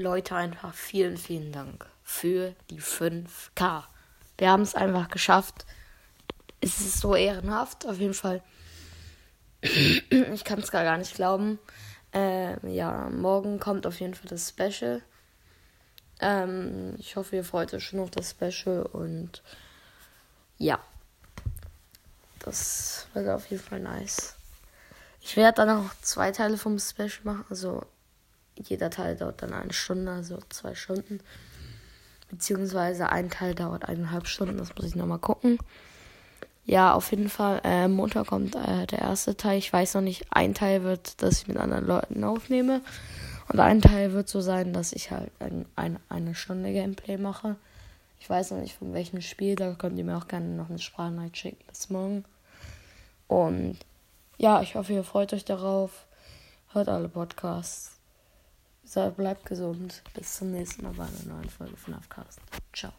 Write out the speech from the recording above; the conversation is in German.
Leute, einfach vielen, vielen Dank für die 5K. Wir haben es einfach geschafft. Es ist so ehrenhaft, auf jeden Fall. ich kann es gar nicht glauben. Ähm, ja, morgen kommt auf jeden Fall das Special. Ähm, ich hoffe, ihr freut euch schon auf das Special und ja, das wird auf jeden Fall nice. Ich werde dann auch zwei Teile vom Special machen, also jeder Teil dauert dann eine Stunde, also zwei Stunden. Beziehungsweise ein Teil dauert eineinhalb Stunden, das muss ich nochmal gucken. Ja, auf jeden Fall. Äh, Montag kommt äh, der erste Teil. Ich weiß noch nicht, ein Teil wird, dass ich mit anderen Leuten aufnehme. Und ein Teil wird so sein, dass ich halt ein, ein, eine Stunde Gameplay mache. Ich weiß noch nicht von welchem Spiel, da könnt ihr mir auch gerne noch eine Sprachnachricht schicken bis morgen. Und ja, ich hoffe, ihr freut euch darauf. Hört alle Podcasts. Bleibt gesund. Bis zum nächsten Mal bei einer neuen Folge von Afcast. Ciao.